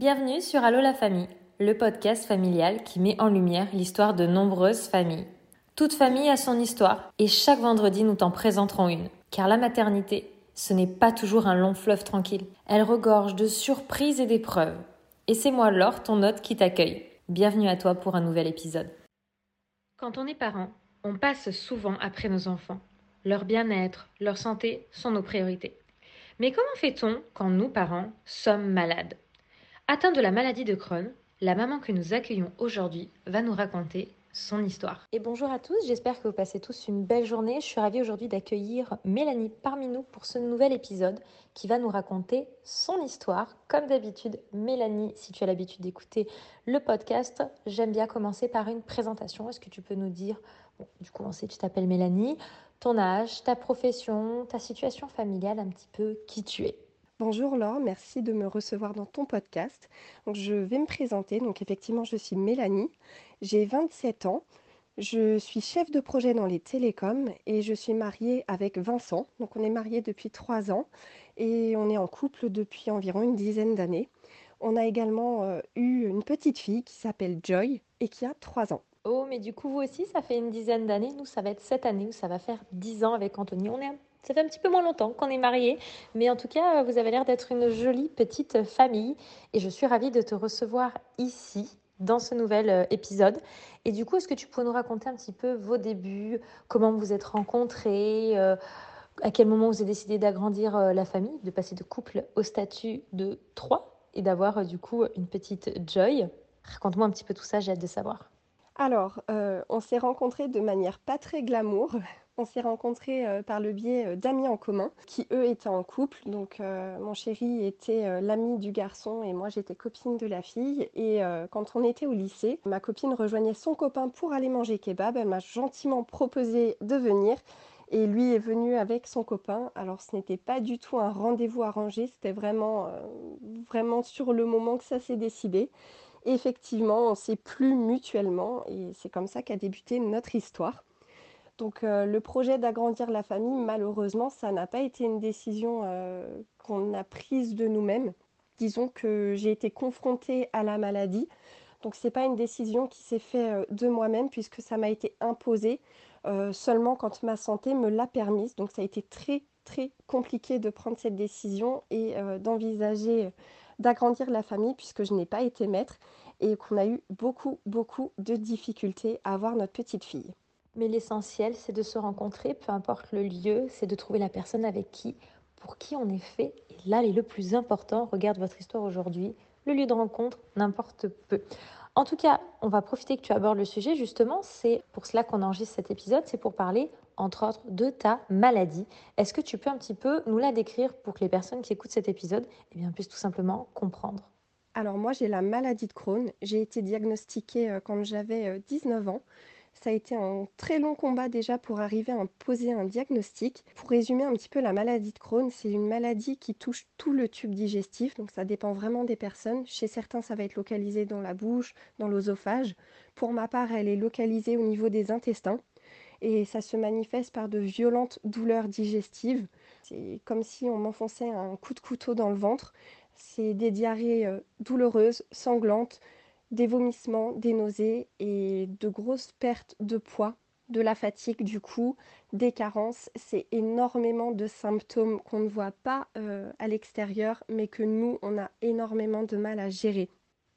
Bienvenue sur Allo la famille, le podcast familial qui met en lumière l'histoire de nombreuses familles. Toute famille a son histoire et chaque vendredi nous t'en présenterons une. Car la maternité, ce n'est pas toujours un long fleuve tranquille. Elle regorge de surprises et d'épreuves. Et c'est moi Laure, ton hôte, qui t'accueille. Bienvenue à toi pour un nouvel épisode. Quand on est parent, on passe souvent après nos enfants. Leur bien-être, leur santé sont nos priorités. Mais comment fait-on quand nous, parents, sommes malades? Atteint de la maladie de Crohn, la maman que nous accueillons aujourd'hui va nous raconter son histoire. Et bonjour à tous, j'espère que vous passez tous une belle journée. Je suis ravie aujourd'hui d'accueillir Mélanie parmi nous pour ce nouvel épisode qui va nous raconter son histoire. Comme d'habitude, Mélanie, si tu as l'habitude d'écouter le podcast, j'aime bien commencer par une présentation. Est-ce que tu peux nous dire, du coup on sait que tu t'appelles Mélanie, ton âge, ta profession, ta situation familiale, un petit peu qui tu es? Bonjour Laure, merci de me recevoir dans ton podcast. Je vais me présenter. Donc effectivement, je suis Mélanie, j'ai 27 ans, je suis chef de projet dans les télécoms et je suis mariée avec Vincent. Donc on est mariés depuis 3 ans et on est en couple depuis environ une dizaine d'années. On a également euh, eu une petite fille qui s'appelle Joy et qui a 3 ans. Oh, mais du coup, vous aussi, ça fait une dizaine d'années. Nous, ça va être cette année où ça va faire 10 ans avec Anthony. On est ça fait un petit peu moins longtemps qu'on est mariés, mais en tout cas, vous avez l'air d'être une jolie petite famille et je suis ravie de te recevoir ici dans ce nouvel euh, épisode. Et du coup, est-ce que tu peux nous raconter un petit peu vos débuts, comment vous êtes rencontrés, euh, à quel moment vous avez décidé d'agrandir euh, la famille, de passer de couple au statut de trois et d'avoir du coup une petite Joy? Raconte-moi un petit peu tout ça, j'ai hâte de savoir. Alors, on s'est rencontrés de manière pas très glamour. On s'est rencontrés euh, par le biais euh, d'amis en commun qui, eux, étaient en couple. Donc, euh, mon chéri était l'ami du garçon et moi, j'étais copine de la fille. Et quand on était au lycée, ma copine rejoignait son copain pour aller manger kebab. Elle m'a gentiment proposé de venir. Et lui est venu avec son copain. Alors ce n'était pas du tout un rendez-vous arrangé, c'était vraiment, vraiment sur le moment que ça s'est décidé. effectivement, on s'est plu mutuellement et c'est comme ça qu'a débuté notre histoire. Donc euh, le projet d'agrandir la famille, malheureusement, ça n'a pas été une décision euh, qu'on a prise de nous-mêmes. Disons que j'ai été confrontée à la maladie. Donc ce n'est pas une décision qui s'est faite euh, de moi-même puisque ça m'a été imposé seulement quand ma santé me l'a permise. Donc ça a été très très compliqué de prendre cette décision et d'envisager d'agrandir la famille puisque je n'ai pas été maître et qu'on a eu beaucoup beaucoup de difficultés à avoir notre petite fille. Mais l'essentiel, c'est de se rencontrer, peu importe le lieu, c'est de trouver la personne avec qui, pour qui on est fait. Et là, le plus important, regarde votre histoire aujourd'hui, le lieu de rencontre, n'importe peu. En tout cas, on va profiter que tu abordes le sujet, justement, c'est pour cela qu'on enregistre cet épisode, c'est pour parler, entre autres, de ta maladie. Est-ce que tu peux un petit peu nous la décrire pour que les personnes qui écoutent cet épisode eh bien, puissent tout simplement comprendre? Alors moi, j'ai la maladie de Crohn. J'ai été diagnostiquée euh, quand j'avais 19 euh, ans. Ça a été un très long combat déjà pour arriver à poser un diagnostic. Pour résumer un petit peu la maladie de Crohn, c'est une maladie qui touche tout le tube digestif, donc ça dépend vraiment des personnes. Chez certains, ça va être localisé dans la bouche, dans l'osophage. Pour ma part, elle est localisée au niveau des intestins et ça se manifeste par de violentes douleurs digestives. C'est comme si on m'enfonçait un coup de couteau dans le ventre. C'est des diarrhées euh, douloureuses, sanglantes, des vomissements, des nausées et de grosses pertes de poids, de la fatigue du coup, des carences. C'est énormément de symptômes qu'on ne voit pas euh, à l'extérieur, mais que nous, on a énormément de mal à gérer.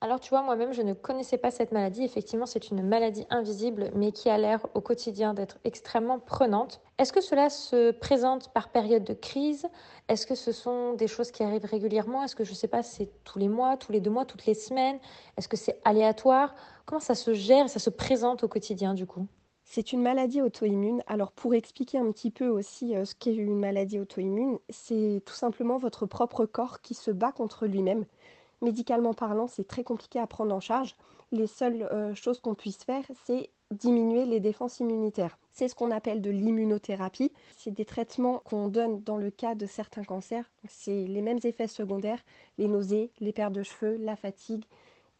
Alors tu vois, moi-même, je ne connaissais pas cette maladie. Effectivement, c'est une maladie invisible, mais qui a l'air au quotidien d'être extrêmement prenante. Est-ce que cela se présente par période de crise? Est-ce que ce sont des choses qui arrivent régulièrement? Est-ce que, je ne sais pas, c'est tous les mois, tous les deux mois, toutes les semaines? Est-ce que c'est aléatoire? Comment ça se gère et ça se présente au quotidien du coup? C'est une maladie auto-immune. Alors pour expliquer un petit peu aussi euh, ce qu'est une maladie auto-immune, c'est tout simplement votre propre corps qui se bat contre lui-même. Médicalement parlant, c'est très compliqué à prendre en charge. Les seules euh, choses qu'on puisse faire, c'est diminuer les défenses immunitaires. C'est ce qu'on appelle de l'immunothérapie. C'est des traitements qu'on donne dans le cas de certains cancers. C'est les mêmes effets secondaires, les nausées, les pertes de cheveux, la fatigue,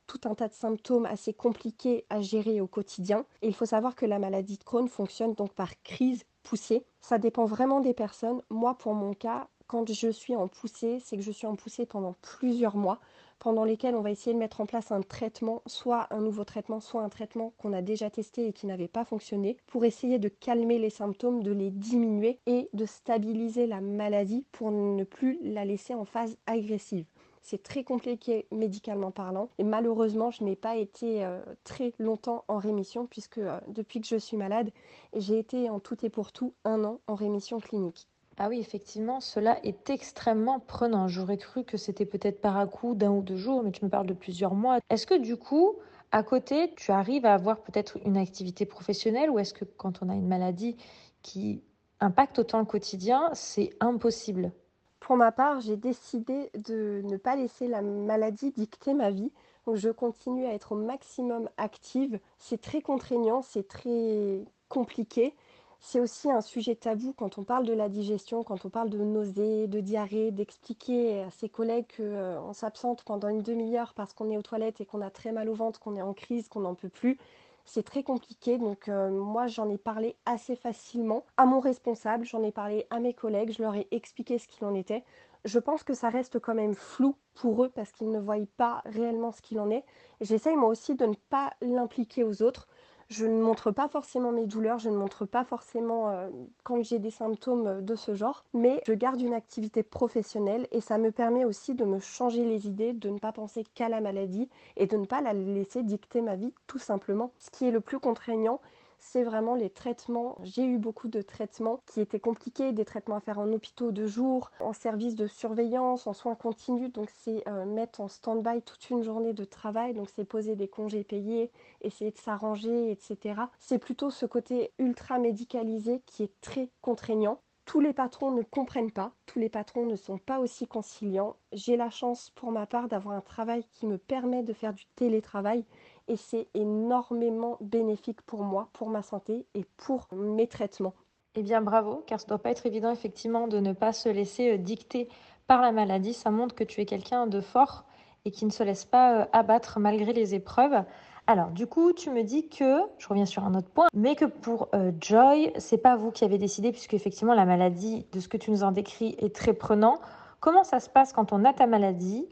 tout un tas de symptômes assez compliqués à gérer au quotidien. Il faut savoir que la maladie de Crohn fonctionne donc par crise poussée. Ça dépend vraiment des personnes. Moi, pour mon cas, quand je suis en poussée, c'est que je suis en poussée pendant plusieurs mois. Pendant lesquels on va essayer de mettre en place un traitement, soit un nouveau traitement, soit un traitement qu'on a déjà testé et qui n'avait pas fonctionné, pour essayer de calmer les symptômes, de les diminuer et de stabiliser la maladie pour ne plus la laisser en phase agressive. C'est très compliqué médicalement parlant. Et malheureusement, je n'ai pas été euh, très longtemps en rémission puisque euh, depuis que je suis malade, j'ai été en tout et pour tout un an en rémission clinique. Ah oui, effectivement, cela est extrêmement prenant. J'aurais cru que c'était peut-être par à coup d'un ou deux jours, mais tu me parles de plusieurs mois. Est-ce que du coup, à côté, tu arrives à avoir peut-être une activité professionnelle ou est-ce que quand on a une maladie qui impacte autant le quotidien, c'est impossible? Pour ma part, j'ai décidé de ne pas laisser la maladie dicter ma vie. Donc je continue à être au maximum active. C'est très contraignant, c'est très compliqué. C'est aussi un sujet tabou quand on parle de la digestion, quand on parle de nausées, de diarrhée, d'expliquer à ses collègues qu'on euh, s'absente pendant une demi-heure parce qu'on est aux toilettes et qu'on a très mal au ventre, qu'on est en crise, qu'on n'en peut plus. C'est très compliqué, donc euh, moi j'en ai parlé assez facilement à mon responsable, j'en ai parlé à mes collègues, je leur ai expliqué ce qu'il en était. Je pense que ça reste quand même flou pour eux parce qu'ils ne voient pas réellement ce qu'il en est. J'essaye moi aussi de ne pas l'impliquer aux autres. Je ne montre pas forcément mes douleurs, je ne montre pas forcément euh, quand j'ai des symptômes de ce genre, mais je garde une activité professionnelle et ça me permet aussi de me changer les idées, de ne pas penser qu'à la maladie et de ne pas la laisser dicter ma vie tout simplement. Ce qui est le plus contraignant, c'est vraiment les traitements. J'ai eu beaucoup de traitements qui étaient compliqués, des traitements à faire en hôpitaux de jour, en service de surveillance, en soins continus. Donc c'est euh, mettre en stand-by toute une journée de travail, donc c'est poser des congés payés, essayer de s'arranger, etc. C'est plutôt ce côté ultra médicalisé qui est très contraignant. Tous les patrons ne comprennent pas, tous les patrons ne sont pas aussi conciliants. J'ai la chance pour ma part d'avoir un travail qui me permet de faire du télétravail et c'est énormément bénéfique pour moi, pour ma santé et pour mes traitements. Eh bien bravo, car ce ne doit pas être évident effectivement de ne pas se laisser euh, dicter par la maladie. Ça montre que tu es quelqu'un de fort et qui ne se laisse pas euh, abattre malgré les épreuves. Alors, du coup, tu me dis que, je reviens sur un autre point, mais que pour euh, Joy, c'est pas vous qui avez décidé, puisque effectivement la maladie, de ce que tu nous en décris, est très prenant. Comment ça se passe quand on a ta maladie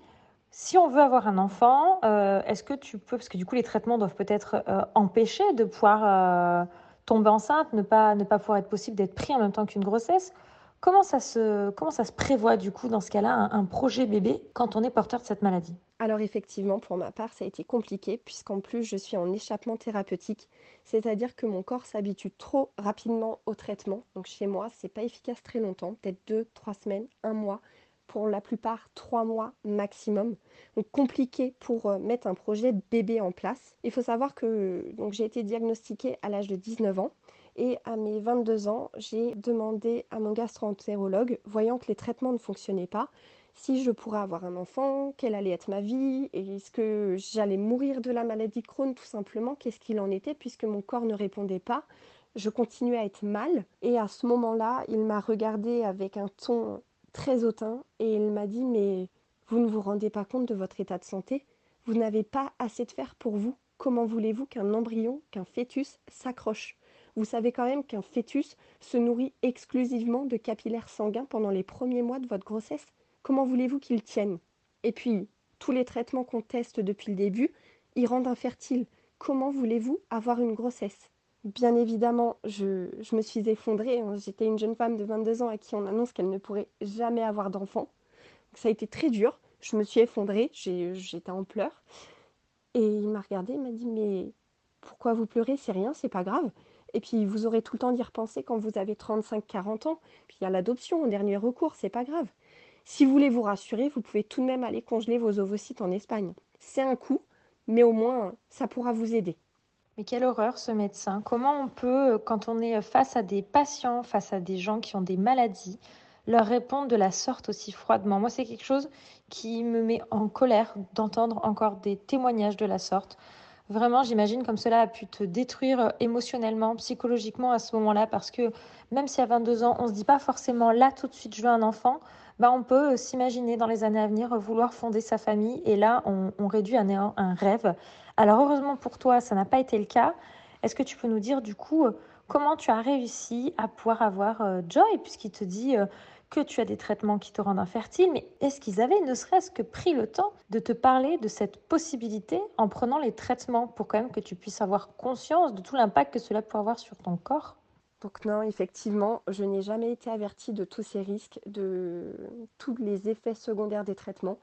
si on veut avoir un enfant, euh, est-ce que tu peux, parce que du coup les traitements doivent peut-être euh, empêcher de pouvoir euh, tomber enceinte, ne pas, ne pas pouvoir être possible d'être pris en même temps qu'une grossesse. Comment ça, se, comment ça se prévoit du coup dans ce cas-là un, projet bébé quand on est porteur de cette maladie? Alors effectivement, pour ma part, ça a été compliqué puisqu'en plus je suis en échappement thérapeutique, c'est-à-dire que mon corps s'habitue trop rapidement au traitement. Donc chez moi, c'est pas efficace très longtemps, peut-être deux, trois semaines, un mois pour la plupart trois mois maximum. Donc compliqué pour euh, mettre un projet bébé en place. Il faut savoir que j'ai été diagnostiquée à l'âge de 19 ans. Et à mes 22 ans, j'ai demandé à mon gastro-entérologue, voyant que les traitements ne fonctionnaient pas, si je pourrais avoir un enfant, quelle allait être ma vie, est-ce que j'allais mourir de la maladie Crohn tout simplement, qu'est-ce qu'il en était, puisque mon corps ne répondait pas. Je continuais à être mal et à ce moment-là, il m'a regardé avec un ton très hautain et il m'a dit mais vous ne vous rendez pas compte de votre état de santé. Vous n'avez pas assez de fer pour vous. Comment voulez-vous qu'un embryon, qu'un fœtus s'accroche? Vous savez quand même qu'un fœtus se nourrit exclusivement de capillaires sanguins pendant les premiers mois de votre grossesse. Comment voulez-vous qu'il tienne? Et puis, tous les traitements qu'on teste depuis le début, ils rendent infertile. Comment voulez-vous avoir une grossesse? Bien évidemment, je, me suis effondrée. Hein. J'étais une jeune femme de 22 ans à qui on annonce qu'elle ne pourrait jamais avoir d'enfant. Ça a été très dur. Je me suis effondrée, j'étais en pleurs. Et il m'a regardée, il m'a dit Mais pourquoi vous pleurez? C'est rien, c'est pas grave. Et puis vous aurez tout le temps d'y repenser quand vous avez 35-40 ans. Puis il y a l'adoption en dernier recours, c'est pas grave. Si vous voulez vous rassurer, vous pouvez tout de même aller congeler vos ovocytes en Espagne. C'est un coût, mais au moins ça pourra vous aider. Mais quelle horreur ce médecin. Comment on peut, quand on est face à des patients, face à des gens qui ont des maladies, leur répondre de la sorte aussi froidement? Moi, c'est quelque chose qui me met en colère d'entendre encore des témoignages de la sorte. Vraiment, j'imagine comme cela a pu te détruire émotionnellement, psychologiquement à ce moment-là, parce que même si à 22 ans, on ne se dit pas forcément là tout de suite, je veux un enfant, bah, on peut s'imaginer dans les années à venir vouloir fonder sa famille, et là, on, réduit néant un rêve. Alors heureusement pour toi, ça n'a pas été le cas. Est-ce que tu peux nous dire du coup euh, comment tu as réussi à pouvoir avoir euh, Joy, puisqu'il te dit euh, que tu as des traitements qui te rendent infertile, mais est-ce qu'ils avaient ne serait-ce que pris le temps de te parler de cette possibilité en prenant les traitements pour quand même que tu puisses avoir conscience de tout l'impact que cela peut avoir sur ton corps? Donc non, effectivement, je n'ai jamais été avertie de tous ces risques, de tous les effets secondaires des traitements.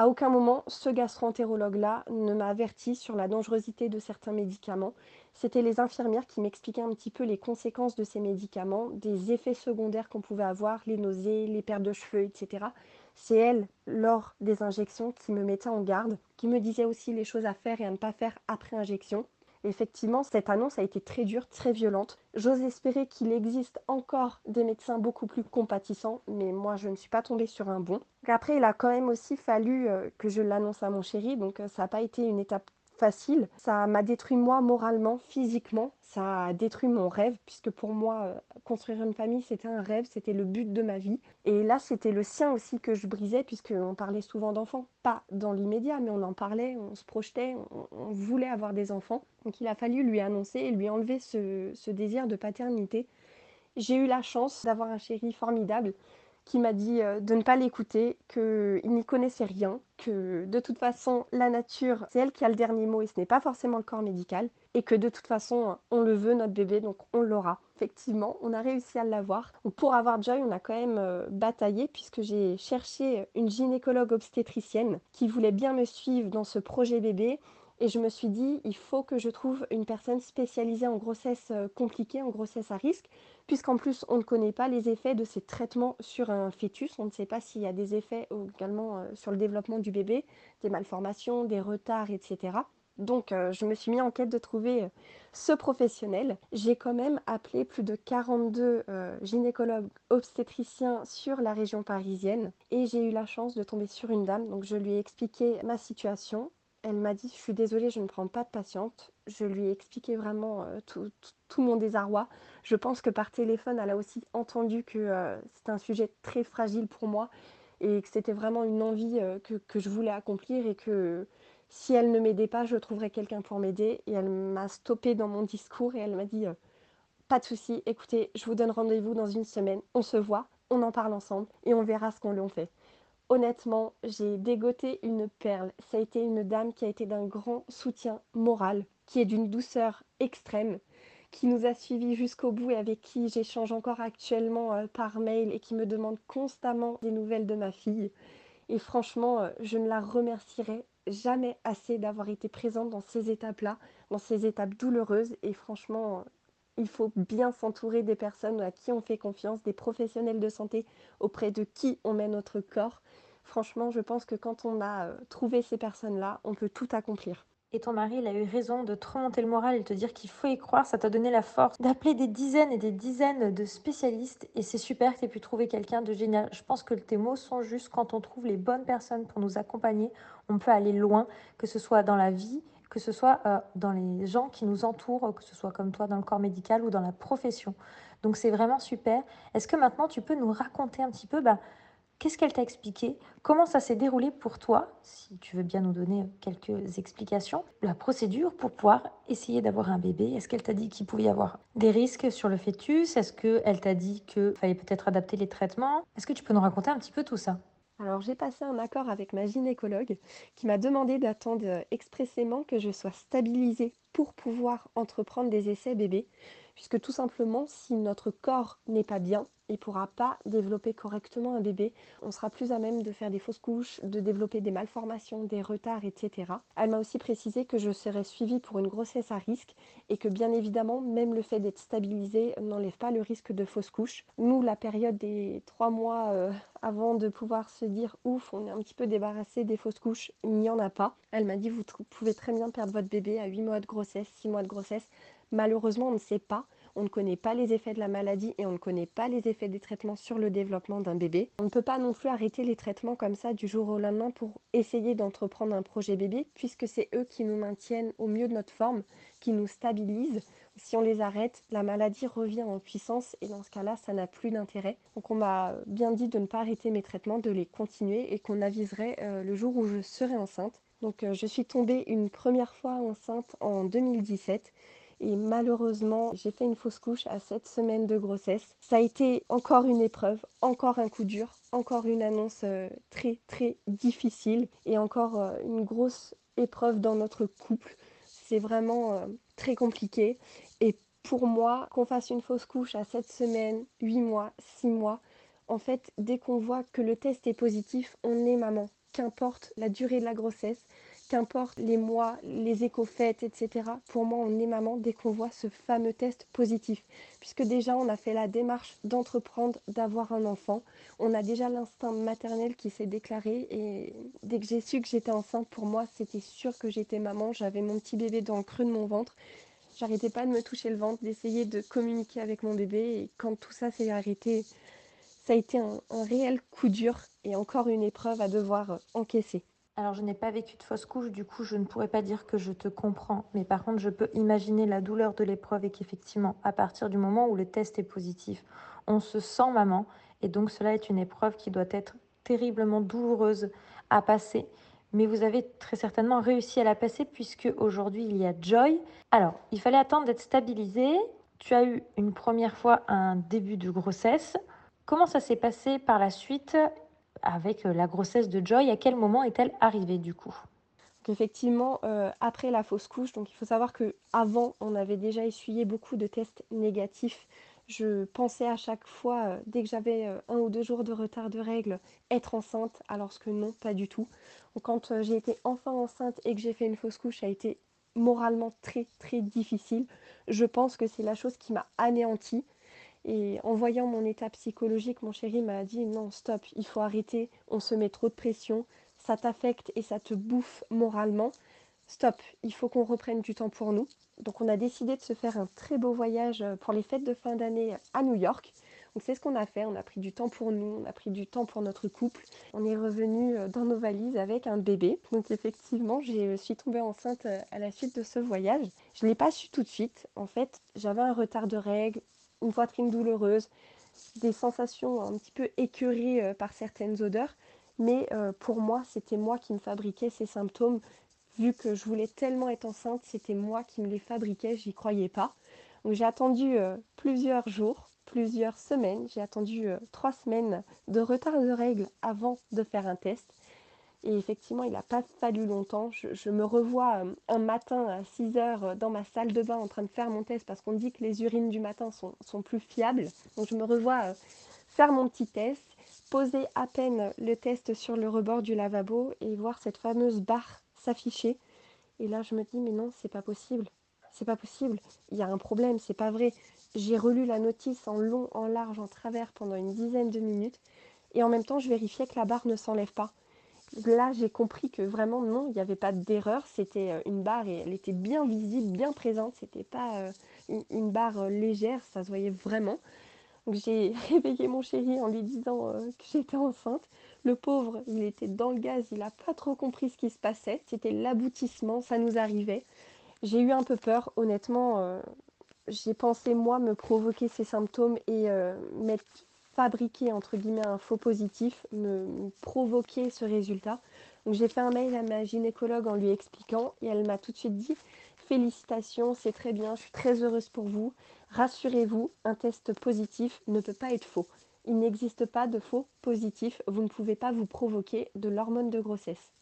À aucun moment, ce gastro-entérologue-là ne m'a averti sur la dangerosité de certains médicaments. C'était les infirmières qui m'expliquaient un petit peu les conséquences de ces médicaments, des effets secondaires qu'on pouvait avoir, les nausées, les pertes de cheveux, etc. C'est elles, lors des injections, qui me mettaient en garde, qui me disaient aussi les choses à faire et à ne pas faire après injection. Effectivement, cette annonce a été très dure, très violente. J'ose espérer qu'il existe encore des médecins beaucoup plus compatissants, mais moi je ne suis pas tombée sur un bon. Après, il a quand même aussi fallu euh, que je l'annonce à mon chéri, donc euh, ça n'a pas été une étape facile. Ça m'a détruit moi moralement, physiquement. Ça a détruit mon rêve, puisque pour moi, euh, construire une famille, c'était un rêve, c'était le but de ma vie. Et là, c'était le sien aussi que je brisais, puisqu'on parlait souvent d'enfants. Pas dans l'immédiat, mais on en parlait, on se projetait, on, voulait avoir des enfants. Donc il a fallu lui annoncer et lui enlever ce, ce désir de paternité. J'ai eu la chance d'avoir un chéri formidable qui m'a dit euh, de ne pas l'écouter, qu'il n'y connaissait rien, que de toute façon la nature c'est elle qui a le dernier mot et ce n'est pas forcément le corps médical, et que de toute façon on le veut notre bébé donc on l'aura. Effectivement, on a réussi à l'avoir. Pour avoir Joy, on a quand même euh, bataillé puisque j'ai cherché une gynécologue obstétricienne qui voulait bien me suivre dans ce projet bébé et je me suis dit, il faut que je trouve une personne spécialisée en grossesse euh, compliquée, en grossesse à risque, puisqu'en plus, on ne connaît pas les effets de ces traitements sur un fœtus. On ne sait pas s'il y a des effets également euh, sur le développement du bébé, des malformations, des retards, etc. Donc, euh, je me suis mis en quête de trouver ce professionnel. J'ai quand même appelé plus de 42 gynécologues obstétriciens sur la région parisienne et j'ai eu la chance de tomber sur une dame. Donc, je lui ai expliqué ma situation elle m'a dit, je suis désolée, je ne prends pas de patiente. Je lui ai expliqué vraiment euh, tout, mon désarroi. Je pense que par téléphone, elle a aussi entendu que euh, c'était un sujet très fragile pour moi et que c'était vraiment une envie euh, que, je voulais accomplir et que si elle ne m'aidait pas, je trouverais quelqu'un pour m'aider. Et elle m'a stoppé dans mon discours et elle m'a dit, pas de souci, écoutez, je vous donne rendez-vous dans une semaine, on se voit, on en parle ensemble et on verra ce qu'on lui en fait. Honnêtement, j'ai dégoté une perle. Ça a été une dame qui a été d'un grand soutien moral, qui est d'une douceur extrême, qui nous a suivis jusqu'au bout et avec qui j'échange encore actuellement euh, par mail et qui me demande constamment des nouvelles de ma fille. Et franchement, euh, je ne la remercierai jamais assez d'avoir été présente dans ces étapes-là, dans ces étapes douloureuses. Et franchement, il faut bien s'entourer des personnes à qui on fait confiance, des professionnels de santé auprès de qui on met notre corps. Franchement, je pense que quand on a euh, trouvé ces personnes-là, on peut tout accomplir. Et ton mari, il a eu raison de te remonter le moral et te dire qu'il faut y croire. Ça t'a donné la force d'appeler des dizaines et des dizaines de spécialistes. Et c'est super que tu aies pu trouver quelqu'un de génial. Je pense que tes mots sont justes. Quand on trouve les bonnes personnes pour nous accompagner, on peut aller loin, que ce soit dans la vie que ce soit euh, dans les gens qui nous entourent, que ce soit comme toi dans le corps médical ou dans la profession. Donc c'est vraiment super. Est-ce que maintenant tu peux nous raconter un petit peu bah, qu'est-ce qu'elle t'a expliqué, comment ça s'est déroulé pour toi, si tu veux bien nous donner quelques explications, la procédure pour pouvoir essayer d'avoir un bébé. Est-ce qu'elle t'a dit qu'il pouvait y avoir des risques sur le fœtus? Est-ce qu'elle t'a dit qu'il fallait peut-être adapter les traitements? Est-ce que tu peux nous raconter un petit peu tout ça? Alors j'ai passé un accord avec ma gynécologue qui m'a demandé d'attendre expressément que je sois stabilisée pour pouvoir entreprendre des essais bébés, puisque tout simplement si notre corps n'est pas bien, il ne pourra pas développer correctement un bébé. On sera plus à même de faire des fausses couches, de développer des malformations, des retards, etc. Elle m'a aussi précisé que je serais suivie pour une grossesse à risque et que bien évidemment, même le fait d'être stabilisé n'enlève pas le risque de fausses couches. Nous, la période des trois mois euh, avant de pouvoir se dire ouf, on est un petit peu débarrassé des fausses couches, il n'y en a pas. Elle m'a dit vous pouvez très bien perdre votre bébé à 8 mois de grossesse, 6 mois de grossesse. Malheureusement, on ne sait pas on ne connaît pas les effets de la maladie et on ne connaît pas les effets des traitements sur le développement d'un bébé. On ne peut pas non plus arrêter les traitements comme ça du jour au lendemain pour essayer d'entreprendre un projet bébé, puisque c'est eux qui nous maintiennent au mieux de notre forme, qui nous stabilisent. Si on les arrête, la maladie revient en puissance et dans ce cas-là, ça n'a plus d'intérêt. Donc on m'a bien dit de ne pas arrêter mes traitements, de les continuer et qu'on aviserait euh, le jour où je serai enceinte. Donc euh, je suis tombée une première fois enceinte en 2017 Et malheureusement, j'ai fait une fausse couche à cette semaine de grossesse. Ça a été encore une épreuve, encore un coup dur, encore une annonce euh, très très difficile et encore euh, une grosse épreuve dans notre couple. C'est vraiment euh, très compliqué. Et pour moi, qu'on fasse une fausse couche à 7 semaines, 8 mois, 6 mois, en fait, dès qu'on voit que le test est positif, on est maman. Qu'importe la durée de la grossesse, qu'importe les mois, les éco-fêtes, etc. Pour moi, on est maman dès qu'on voit ce fameux test positif. Puisque déjà, on a fait la démarche d'entreprendre, d'avoir un enfant. On a déjà l'instinct maternel qui s'est déclaré. Et dès que j'ai su que j'étais enceinte, pour moi, c'était sûr que j'étais maman. J'avais mon petit bébé dans le creux de mon ventre. J'arrêtais pas de me toucher le ventre, d'essayer de communiquer avec mon bébé. Et quand tout ça s'est arrêté, ça a été un, un réel coup dur et encore une épreuve à devoir encaisser. Alors, je n'ai pas vécu de fausse couche, du coup, je ne pourrais pas dire que je te comprends. Mais par contre, je peux imaginer la douleur de l'épreuve et qu'effectivement, à partir du moment où le test est positif, on se sent maman. Et donc, cela est une épreuve qui doit être terriblement douloureuse à passer. Mais vous avez très certainement réussi à la passer puisque aujourd'hui, il y a Joy. Alors, il fallait attendre d'être stabilisé. Tu as eu une première fois un début de grossesse. Comment ça s'est passé par la suite avec euh, la grossesse de Joy. À quel moment est-elle arrivée du coup? Effectivement, euh, après la fausse couche, donc il faut savoir que avant, on avait déjà essuyé beaucoup de tests négatifs. Je pensais à chaque fois, euh, dès que j'avais un ou deux jours de retard de règles, être enceinte, alors que non, pas du tout. quand j'ai été enfin enceinte et que j'ai fait une fausse couche, ça a été moralement très très difficile. Je pense que c'est la chose qui m'a anéantie. Et en voyant mon état psychologique, mon chéri m'a dit non, stop, il faut arrêter, on se met trop de pression, ça t'affecte et ça te bouffe moralement. Stop, il faut qu'on reprenne du temps pour nous. Donc on a décidé de se faire un très beau voyage pour les fêtes de fin d'année à New York. Donc c'est ce qu'on a fait, on a pris du temps pour nous, on a pris du temps pour notre couple. On est revenu dans nos valises avec un bébé. Donc effectivement, je suis tombée enceinte à la suite de ce voyage. Je ne l'ai pas su tout de suite. En fait, j'avais un retard de règles, une poitrine douloureuse, des sensations un petit peu écœurées euh, par certaines odeurs. Mais euh, pour moi, c'était moi qui me fabriquais ces symptômes. Vu que je voulais tellement être enceinte, c'était moi qui me les fabriquais, j'y croyais pas. Donc j'ai attendu euh, plusieurs jours, plusieurs semaines. J'ai attendu trois semaines de retard de règles avant de faire un test. Et effectivement, il n'a pas fallu longtemps. Je, me revois euh, un matin à 6 heures euh, dans ma salle de bain en train de faire mon test parce qu'on dit que les urines du matin sont, plus fiables. Donc je me revois euh, faire mon petit test, poser à peine le test sur le rebord du lavabo et voir cette fameuse barre s'afficher. Et là, je me dis, mais non, c'est pas possible. C'est pas possible. Il y a un problème, c'est pas vrai. J'ai relu la notice en long, en large, en travers pendant une dizaine de minutes. Et en même temps, je vérifiais que la barre ne s'enlève pas. Là, j'ai compris que vraiment, non, il n'y avait pas d'erreur. C'était euh, une barre et elle était bien visible, bien présente. C'était pas euh, une, barre euh, légère, ça se voyait vraiment. Donc j'ai réveillé mon chéri en lui disant que j'étais enceinte. Le pauvre, il était dans le gaz, il n'a pas trop compris ce qui se passait. C'était l'aboutissement, ça nous arrivait. J'ai eu un peu peur, honnêtement. j'ai pensé, moi, me provoquer ces symptômes et mettre fabriquer entre guillemets un faux positif, me, provoquer ce résultat. Donc j'ai fait un mail à ma gynécologue en lui expliquant et elle m'a tout de suite dit félicitations, c'est très bien, je suis très heureuse pour vous. Rassurez-vous, un test positif ne peut pas être faux. Il n'existe pas de faux positif, vous ne pouvez pas vous provoquer de l'hormone de grossesse.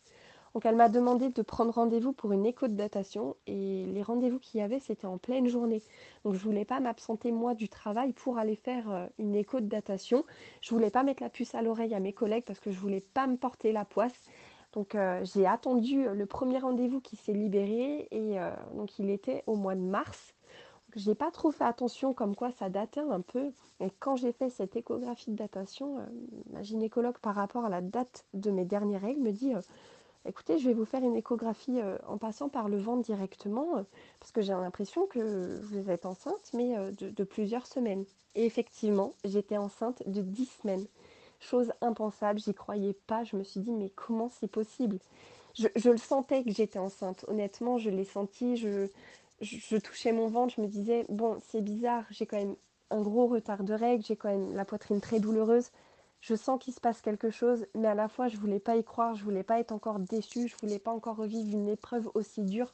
Donc elle m'a demandé de prendre rendez-vous pour une écho de datation et les rendez-vous qu'il y avait c'était en pleine journée. Donc je voulais pas m'absenter moi du travail pour aller faire euh, une écho de datation. Je voulais pas mettre la puce à l'oreille à mes collègues parce que je voulais pas me porter la poisse. Donc euh, j'ai attendu le premier rendez-vous qui s'est libéré et euh, donc il était au mois de mars. J'ai pas trop fait attention comme quoi ça datait un peu. Et quand j'ai fait cette échographie de datation, ma gynécologue par rapport à la date de mes dernières règles me dit écoutez, je vais vous faire une échographie euh, en passant par le ventre directement, euh, parce que j'ai l'impression que vous êtes enceinte, mais euh, de, plusieurs semaines. Et effectivement, j'étais enceinte de 10 semaines. Chose impensable, j'y croyais pas. Je me suis dit, mais comment c'est possible? Je, le sentais que j'étais enceinte. Honnêtement, je l'ai senti. Je, je, touchais mon ventre. Je me disais, bon, c'est bizarre. J'ai quand même un gros retard de règles. J'ai quand même la poitrine très douloureuse je sens qu'il se passe quelque chose, mais à la fois je voulais pas y croire, je voulais pas être encore déçue, je voulais pas encore revivre une épreuve aussi dure.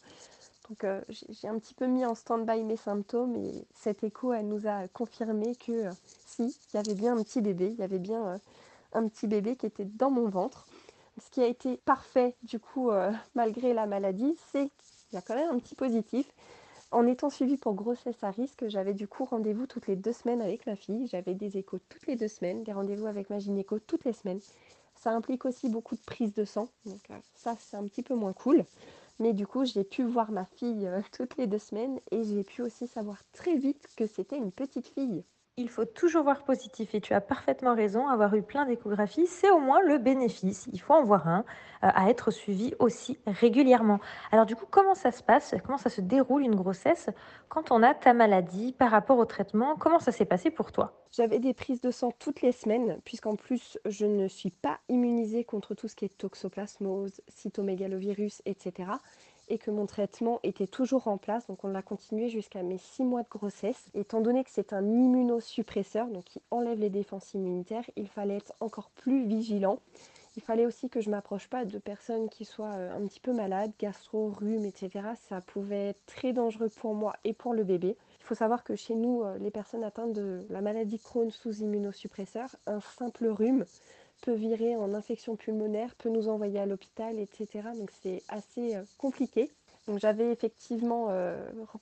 Donc j'ai un petit peu mis en stand-by mes symptômes et cette écho, elle nous a confirmé que si, il y avait bien un petit bébé, il y avait bien un petit bébé qui était dans mon ventre. Ce qui a été parfait du coup malgré la maladie, c'est qu'il y a quand même un petit positif. En étant suivie pour grossesse à risque, j'avais du coup rendez-vous toutes les deux semaines avec ma fille. J'avais des échos toutes les deux semaines, des rendez-vous avec ma gynéco toutes les semaines. Ça implique aussi beaucoup de prise de sang, donc euh, ça c'est un petit peu moins cool. Mais du coup, j'ai pu voir ma fille euh, toutes les deux semaines et j'ai pu aussi savoir très vite que c'était une petite fille. Il faut toujours voir positif et tu as parfaitement raison, avoir eu plein d'échographies, c'est au moins le bénéfice. Il faut en voir un, euh, à être suivi aussi régulièrement. Alors du coup, comment ça se passe? Comment ça se déroule une grossesse quand on a ta maladie par rapport au traitement? Comment ça s'est passé pour toi? J'avais des prises de sang toutes les semaines, puisqu'en plus, je ne suis pas immunisée contre tout ce qui est toxoplasmose, cytomégalovirus, etc et que mon traitement était toujours en place. Donc on l'a continué jusqu'à mes 6 mois de grossesse. Étant donné que c'est un immunosuppresseur, donc qui enlève les défenses immunitaires, il fallait être encore plus vigilant. Il fallait aussi que je m'approche pas de personnes qui soient euh, un petit peu malades, gastro, rhume, etc. Ça pouvait être très dangereux pour moi et pour le bébé. Il faut savoir que chez nous, euh, les personnes atteintes de la maladie Crohn sous immunosuppresseur, un simple rhume peut virer en infection pulmonaire, peut nous envoyer à l'hôpital, etc. Donc c'est assez euh, compliqué. Donc j'avais effectivement euh,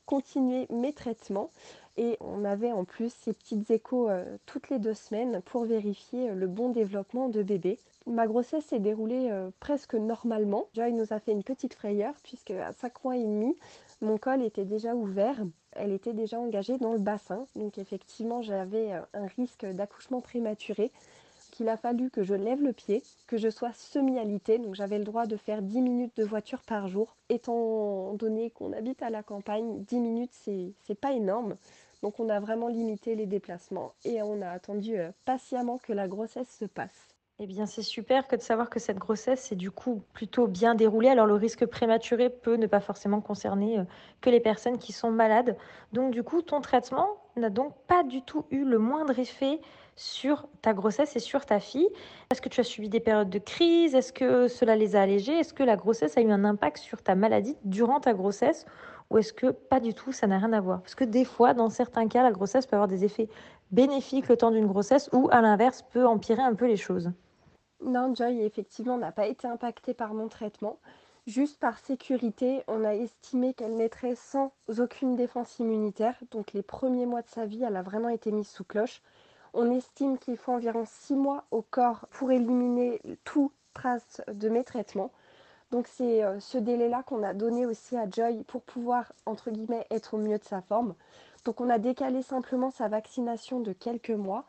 continué mes traitements et on avait en plus ces petites échos euh, toutes les deux semaines pour vérifier le bon développement de bébé. Ma grossesse s'est déroulée presque normalement. Joy nous a fait une petite frayeur puisque à 5 mois et demi, mon col était déjà ouvert. Elle était déjà engagée dans le bassin. Donc effectivement, j'avais un risque d'accouchement prématuré qu'il a fallu que je lève le pied, que je sois semi-alitée, donc j'avais le droit de faire 10 minutes de voiture par jour. Étant donné qu'on habite à la campagne, 10 minutes c'est pas énorme. Donc on a vraiment limité les déplacements et on a attendu euh, patiemment que la grossesse se passe. Eh bien, c'est super que de savoir que cette grossesse s'est du coup plutôt bien déroulée. Alors, le risque prématuré peut ne pas forcément concerner euh, que les personnes qui sont malades. Donc, du coup, ton traitement n'a donc pas du tout eu le moindre effet sur ta grossesse et sur ta fille. Est-ce que tu as subi des périodes de crise? Est-ce que cela les a allégées? Est-ce que la grossesse a eu un impact sur ta maladie durant ta grossesse? Ou est-ce que pas du tout, ça n'a rien à voir? Parce que des fois, dans certains cas, la grossesse peut avoir des effets bénéfiques le temps d'une grossesse ou à l'inverse peut empirer un peu les choses. Non, Joy, effectivement, n'a pas été impactée par mon traitement. Juste par sécurité, on a estimé qu'elle naîtrait sans aucune défense immunitaire. Donc les premiers mois de sa vie, elle a vraiment été mise sous cloche. On estime qu'il faut environ 6 mois au corps pour éliminer toute trace de mes traitements. Donc c'est euh, ce délai-là qu'on a donné aussi à Joy pour pouvoir, entre guillemets, être au mieux de sa forme. Donc on a décalé simplement sa vaccination de quelques mois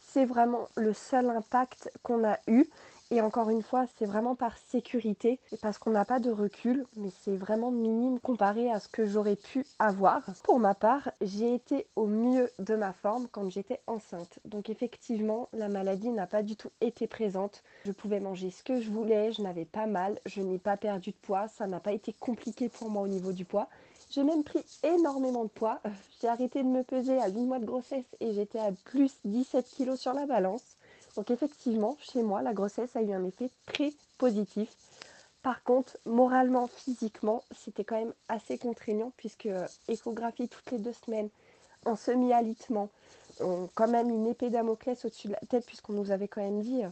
c'est vraiment le seul impact qu'on a eu. Et encore une fois, c'est vraiment par sécurité, parce qu'on n'a pas de recul, mais c'est vraiment minime comparé à ce que j'aurais pu avoir. Pour ma part, j'ai été au mieux de ma forme quand j'étais enceinte. Donc effectivement, la maladie n'a pas du tout été présente. Je pouvais manger ce que je voulais, je n'avais pas mal, je n'ai pas perdu de poids, ça n'a pas été compliqué pour moi au niveau du poids. J'ai même pris énormément de poids. J'ai arrêté de me peser à 8 mois de grossesse et j'étais à plus 17 kg sur la balance. Donc effectivement, chez moi, la grossesse a eu un effet très positif. Par contre, moralement, physiquement, c'était quand même assez contraignant puisque euh, échographie toutes les deux semaines, en semi-alitement, quand même une épée Damoclès au-dessus de la tête puisqu'on nous avait quand même dit euh,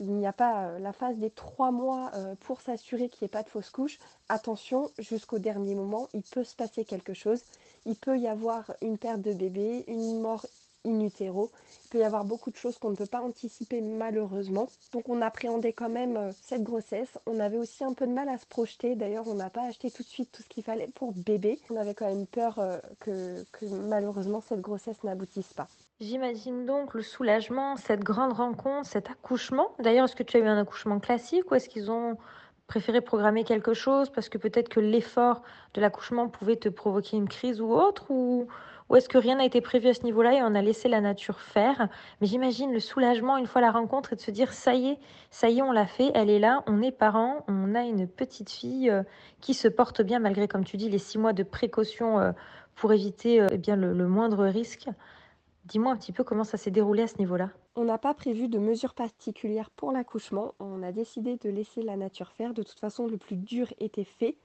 il n'y a pas euh, la phase des trois mois pour s'assurer qu'il n'y ait pas de fausse couche. Attention, jusqu'au dernier moment, il peut se passer quelque chose. Il peut y avoir une perte de bébé, une mort in. Il peut y avoir beaucoup de choses qu'on ne peut pas anticiper malheureusement. Donc on appréhendait quand même euh, cette grossesse. On avait aussi un peu de mal à se projeter. D'ailleurs, on n'a pas acheté tout de suite tout ce qu'il fallait pour bébé. On avait quand même peur que malheureusement cette grossesse n'aboutisse pas. J'imagine donc le soulagement, cette grande rencontre, cet accouchement. D'ailleurs, est-ce que tu as eu un accouchement classique ou est-ce qu'ils ont préféré programmer quelque chose parce que peut-être que l'effort de l'accouchement pouvait te provoquer une crise ou autre ou, est-ce que rien n'a été prévu à ce niveau-là et on a laissé la nature faire? Mais j'imagine le soulagement une fois la rencontre et de se dire ça y est, ça y est, on l'a fait, elle est là, on est parents, on a une petite fille euh, qui se porte bien malgré, comme tu dis, les six mois de précaution euh, pour éviter euh, eh bien le moindre risque. Dis-moi un petit peu comment ça s'est déroulé à ce niveau-là. On n'a pas prévu de mesures particulières pour l'accouchement. On a décidé de laisser la nature faire. De toute façon, le plus dur était fait.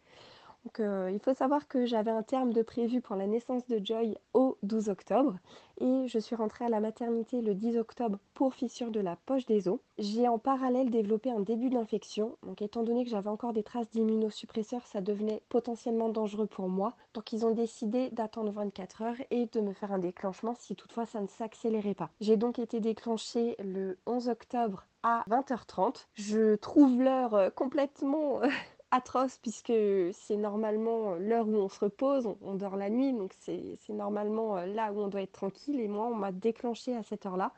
Donc, euh, il faut savoir que j'avais un terme de prévu pour la naissance de Joy au 12 octobre et je suis rentrée à la maternité le 10 octobre pour fissure de la poche des os. J'ai en parallèle développé un début d'infection, donc étant donné que j'avais encore des traces d'immunosuppresseurs, ça devenait potentiellement dangereux pour moi. Donc ils ont décidé d'attendre 24 heures et de me faire un déclenchement si toutefois ça ne s'accélérait pas. J'ai donc été déclenchée le 11 octobre à 20h30. Je trouve l'heure euh, complètement atroce puisque c'est normalement l'heure où on se repose, on, dort la nuit, donc c'est normalement euh, là où on doit être tranquille. Et moi, on m'a déclenché à cette heure-là.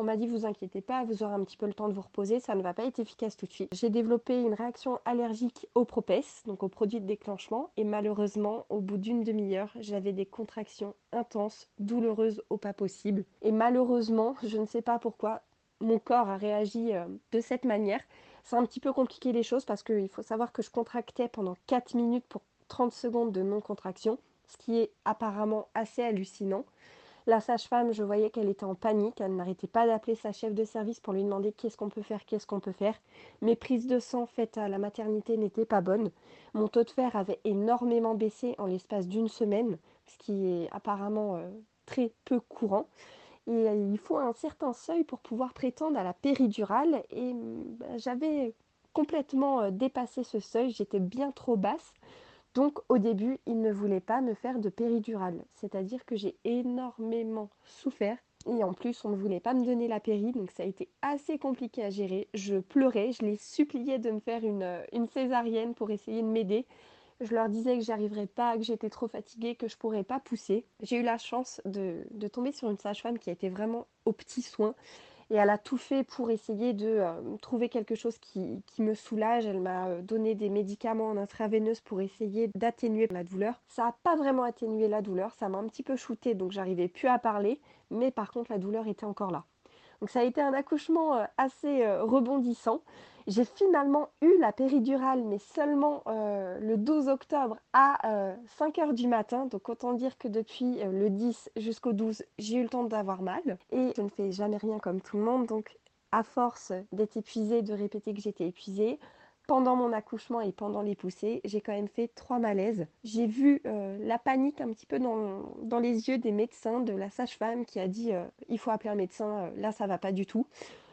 On m'a dit vous inquiétez pas, vous aurez un petit peu le temps de vous reposer, ça ne va pas être efficace tout de suite. J'ai développé une réaction allergique au propès, donc au produit de déclenchement, et malheureusement, au bout d'une demi-heure, j'avais des contractions intenses, douloureuses au pas possible. Et malheureusement, je ne sais pas pourquoi, mon corps a réagi euh, de cette manière. C'est un petit peu compliqué les choses parce qu'il faut savoir que je contractais pendant 4 minutes pour 30 secondes de non-contraction, ce qui est apparemment assez hallucinant. La sage-femme, je voyais qu'elle était en panique, elle n'arrêtait pas d'appeler sa chef de service pour lui demander qu'est-ce qu'on peut faire, qu'est-ce qu'on peut faire. Mes prises de sang faites à la maternité n'étaient pas bonnes. Mon taux de fer avait énormément baissé en l'espace d'une semaine, ce qui est apparemment euh, très peu courant. Euh, il faut un certain seuil pour pouvoir prétendre à la péridurale. Et bah, j'avais complètement euh, dépassé ce seuil, j'étais bien trop basse. Donc au début, il ne voulait pas me faire de péridurale. C'est-à-dire que j'ai énormément souffert. Et en plus, on ne voulait pas me donner la péri, donc ça a été assez compliqué à gérer. Je pleurais, je les suppliais de me faire une, euh, une césarienne pour essayer de m'aider. Je leur disais que j'arriverais pas, que j'étais trop fatiguée, que je pourrais pas pousser. J'ai eu la chance de, tomber sur une sage-femme qui a été vraiment aux petits soins. Et elle a tout fait pour essayer de euh, trouver quelque chose qui, me soulage. Elle m'a euh, donné des médicaments en intraveineuse pour essayer d'atténuer la douleur. Ça n'a pas vraiment atténué la douleur, ça m'a un petit peu shooté, donc j'arrivais plus à parler. Mais par contre, la douleur était encore là. Donc ça a été un accouchement euh, assez rebondissant. J'ai finalement eu la péridurale, mais seulement euh, le 12 octobre à 5 euh, h du matin. Donc autant dire que depuis euh, le 10 jusqu'au 12, j'ai eu le temps d'avoir mal. Et je ne fais jamais rien comme tout le monde. Donc à force d'être épuisée, de répéter que j'étais épuisée, pendant mon accouchement et pendant les poussées, j'ai quand même fait trois malaises. J'ai vu la panique un petit peu dans, les yeux des médecins, de la sage-femme qui a dit il faut appeler un médecin, là ça va pas du tout.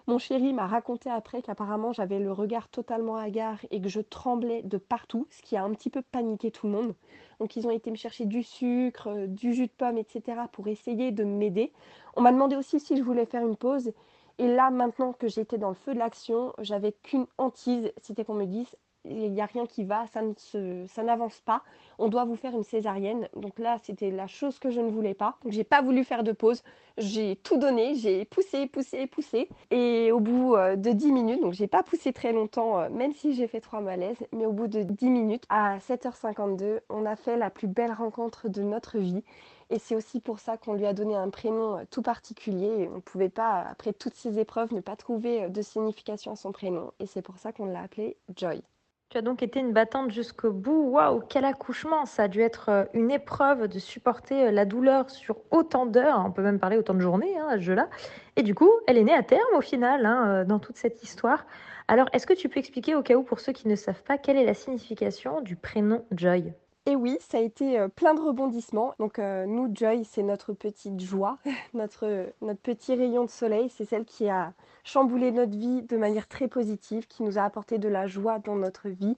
Mon chéri m'a raconté après qu'apparemment j'avais le regard totalement hagard et que je tremblais de partout, ce qui a un petit peu paniqué tout le monde. Donc ils ont été me chercher du sucre, euh, du jus de pomme, etc. pour essayer de m'aider. On m'a demandé aussi si je voulais faire une pause. Et là, maintenant que j'étais dans le feu de l'action, j'avais qu'une hantise, c'était qu'on me dise il n'y a rien qui va, ça, n'avance pas, on doit vous faire une césarienne. Donc là, c'était la chose que je ne voulais pas. Donc j'ai pas voulu faire de pause, j'ai tout donné, j'ai poussé, poussé, poussé. Et au bout euh, de 10 minutes, donc j'ai pas poussé très longtemps, euh, même si j'ai fait trois malaises, mais au bout de 10 minutes, à 7h52, on a fait la plus belle rencontre de notre vie. Et c'est aussi pour ça qu'on lui a donné un prénom euh, tout particulier. On ne pouvait pas, après toutes ces épreuves, ne pas trouver de signification à son prénom. Et c'est pour ça qu'on l'a appelé Joy. Tu as donc été une battante jusqu'au bout. Waouh, quel accouchement Ça a dû être euh, une épreuve de supporter euh, la douleur sur autant d'heures. On peut même parler autant de journées hein, à ce jeu-là. Et du coup, elle est née à terme au final hein, euh, dans toute cette histoire. Alors, est-ce que tu peux expliquer au cas où pour ceux qui ne savent pas quelle est la signification du prénom Joy? Et oui, ça a été euh, plein de rebondissements. Donc euh, nous, Joy, c'est notre petite joie, notre, notre petit rayon de soleil. C'est celle qui a chamboulé notre vie de manière très positive, qui nous a apporté de la joie dans notre vie,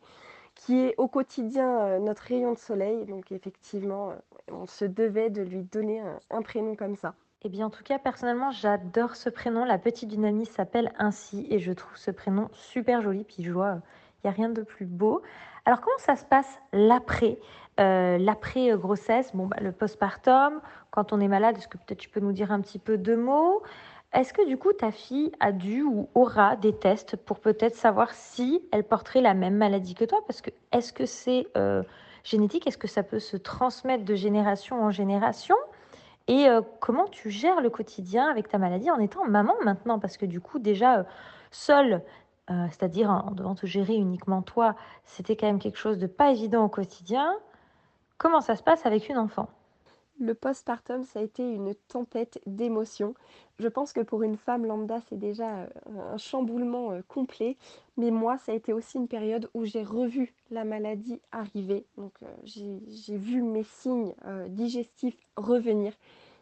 qui est au quotidien euh, notre rayon de soleil. Donc effectivement, on se devait de lui donner un, prénom comme ça. Eh bien, en tout cas, personnellement, j'adore ce prénom. La petite dynamie s'appelle ainsi et je trouve ce prénom super joli. Puis je vois, il n'y a rien de plus beau. Alors comment ça se passe l'après euh, L'après grossesse, bon, bah, le postpartum, quand on est malade, est-ce que peut-être tu peux nous dire un petit peu de mots? Est-ce que du coup ta fille a dû ou aura des tests pour peut-être savoir si elle porterait la même maladie que toi? Parce que est-ce que c'est euh, génétique? Est-ce que ça peut se transmettre de génération en génération? Et euh, comment tu gères le quotidien avec ta maladie en étant maman maintenant? Parce que du coup, déjà, seule, euh, c'est-à-dire en devant te gérer uniquement toi, c'était quand même quelque chose de pas évident au quotidien. Comment ça se passe avec une enfant? Le postpartum, ça a été une tempête d'émotions. Je pense que pour une femme lambda, c'est déjà euh, un chamboulement euh, complet. Mais moi, ça a été aussi une période où j'ai revu la maladie arriver. Donc, j'ai vu mes signes digestifs revenir.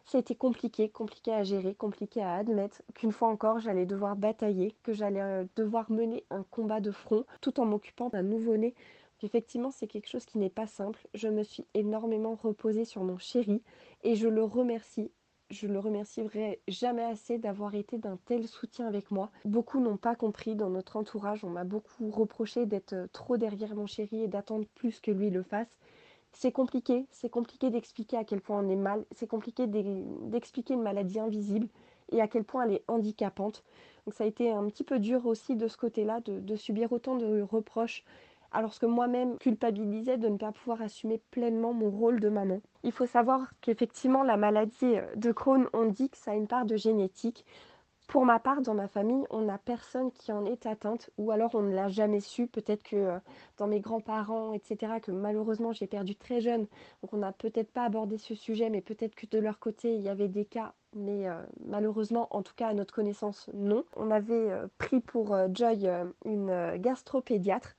Ça a été compliqué, compliqué à gérer, compliqué à admettre qu'une fois encore, j'allais devoir batailler, que j'allais devoir mener un combat de front tout en m'occupant d'un nouveau-né Effectivement, c'est quelque chose qui n'est pas simple. Je me suis énormément reposée sur mon chéri et je le remercie. Je le remercierai jamais assez d'avoir été d'un tel soutien avec moi. Beaucoup n'ont pas compris dans notre entourage. On m'a beaucoup reproché d'être trop derrière mon chéri et d'attendre plus que lui le fasse. C'est compliqué, c'est compliqué d'expliquer à quel point on est mal, c'est compliqué d'expliquer une maladie invisible et à quel point elle est handicapante. Donc ça a été un petit peu dur aussi de ce côté-là, de, subir autant de reproches alors que moi-même culpabilisais de ne pas pouvoir assumer pleinement mon rôle de maman. Il faut savoir qu'effectivement la maladie de Crohn, on dit que ça a une part de génétique. Pour ma part, dans ma famille, on n'a personne qui en est atteinte, ou alors on ne l'a jamais su. Peut-être que euh, dans mes grands-parents, etc., que malheureusement j'ai perdu très jeune, donc on n'a peut-être pas abordé ce sujet, mais peut-être que de leur côté il y avait des cas, mais euh, malheureusement, en tout cas à notre connaissance, non. On avait euh, pris pour Joy une gastropédiatre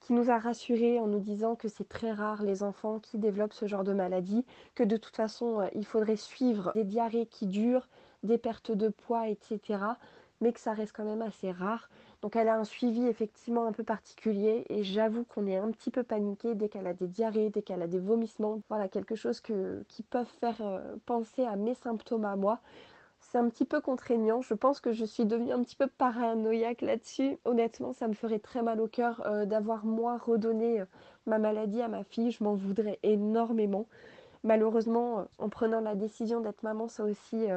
qui nous a rassurés en nous disant que c'est très rare les enfants qui développent ce genre de maladie, que de toute façon il faudrait suivre des diarrhées qui durent, des pertes de poids, etc. Mais que ça reste quand même assez rare. Donc elle a un suivi effectivement un peu particulier et j'avoue qu'on est un petit peu paniqué dès qu'elle a des diarrhées, dès qu'elle a des vomissements. Voilà, quelque chose qui peuvent faire euh, penser à mes symptômes à moi c'est un petit peu contraignant. Je pense que je suis devenue un petit peu paranoïaque là-dessus. Honnêtement, ça me ferait très mal au cœur euh, d'avoir moi redonné euh, ma maladie à ma fille. Je m'en voudrais énormément. Malheureusement, en prenant la décision d'être maman, ça aussi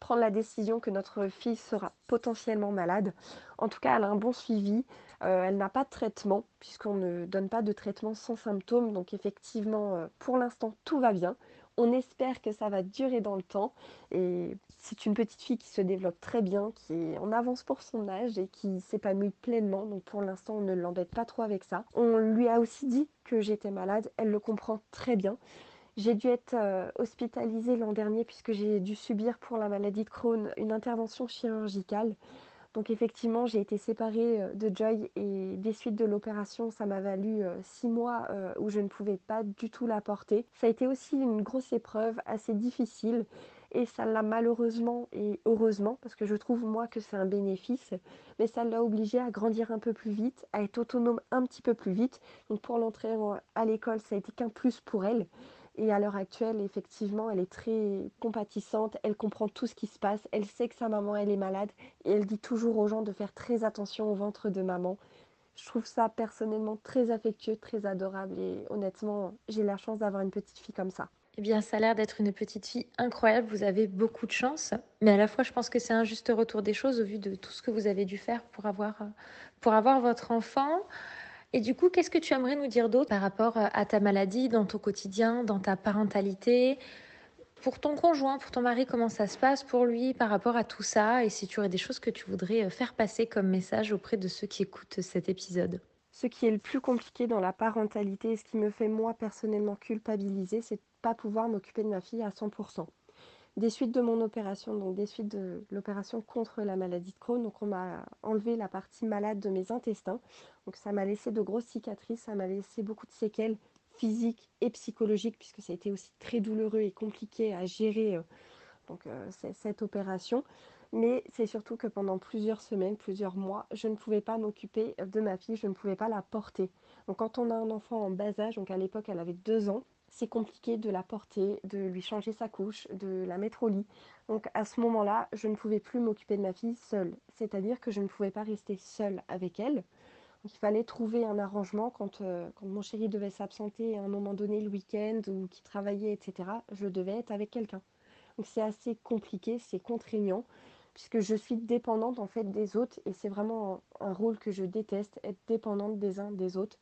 prendre la décision que notre fille sera potentiellement malade. En tout cas, elle a un bon suivi. elle n'a pas de traitement puisqu'on ne donne pas de traitement sans symptômes. Donc effectivement, pour l'instant, tout va bien. On espère que ça va durer dans le temps. Et c'est une petite fille qui se développe très bien, qui en avance pour son âge et qui s'épanouit pleinement. Donc pour l'instant, on ne l'embête pas trop avec ça. On lui a aussi dit que j'étais malade. Elle le comprend très bien. J'ai dû être euh, hospitalisée l'an dernier puisque j'ai dû subir pour la maladie de Crohn une intervention chirurgicale. Donc effectivement, j'ai été séparée euh, de Joy et des suites de l'opération, ça m'a valu euh, six mois où je ne pouvais pas du tout la porter. Ça a été aussi une grosse épreuve, assez difficile. Et ça l'a malheureusement et heureusement, parce que je trouve moi que c'est un bénéfice, mais ça l'a obligée à grandir un peu plus vite, à être autonome un petit peu plus vite. Donc pour l'entrée à l'école, ça a été qu'un plus pour elle. Et à l'heure actuelle, effectivement, elle est très compatissante, elle comprend tout ce qui se passe, elle sait que sa maman, elle est malade, et elle dit toujours aux gens de faire très attention au ventre de maman. Je trouve ça personnellement très affectueux, très adorable, et honnêtement, j'ai la chance d'avoir une petite fille comme ça. Eh bien, ça a l'air d'être une petite fille incroyable, vous avez beaucoup de chance, mais à la fois, je pense que c'est un juste retour des choses au vu de tout ce que vous avez dû faire pour avoir, pour avoir votre enfant. Et du coup, qu'est-ce que tu aimerais nous dire d'autre par rapport euh, à ta maladie, dans ton quotidien, dans ta parentalité? Pour ton conjoint, pour ton mari, comment ça se passe pour lui par rapport à tout ça? Et si tu aurais des choses que tu voudrais euh, faire passer comme message auprès de ceux qui écoutent cet épisode? Ce qui est le plus compliqué dans la parentalité et ce qui me fait moi personnellement culpabiliser, c'est de pas pouvoir m'occuper de ma fille à 100% des suites de mon opération, donc des suites de l'opération contre la maladie de Crohn. Donc on m'a enlevé la partie malade de mes intestins. Donc ça m'a laissé de grosses cicatrices, ça m'a laissé beaucoup de séquelles physiques et psychologiques puisque ça a été aussi très douloureux et compliqué à gérer euh, donc, euh, cette opération. Mais c'est surtout que pendant plusieurs semaines, plusieurs mois, je ne pouvais pas m'occuper de ma fille, je ne pouvais pas la porter. Donc quand on a un enfant en bas âge, donc à l'époque elle avait deux ans, c'est compliqué de la porter, de lui changer sa couche, de la mettre au lit. Donc à ce moment-là, je ne pouvais plus m'occuper de ma fille seule. C'est-à-dire que je ne pouvais pas rester seule avec elle. Donc il fallait trouver un arrangement quand, euh, quand mon chéri devait s'absenter à un moment donné le week-end ou qui travaillait, etc. Je devais être avec quelqu'un. Donc c'est assez compliqué, c'est contraignant puisque je suis dépendante en fait des autres et c'est vraiment un rôle que je déteste, être dépendante des uns des autres.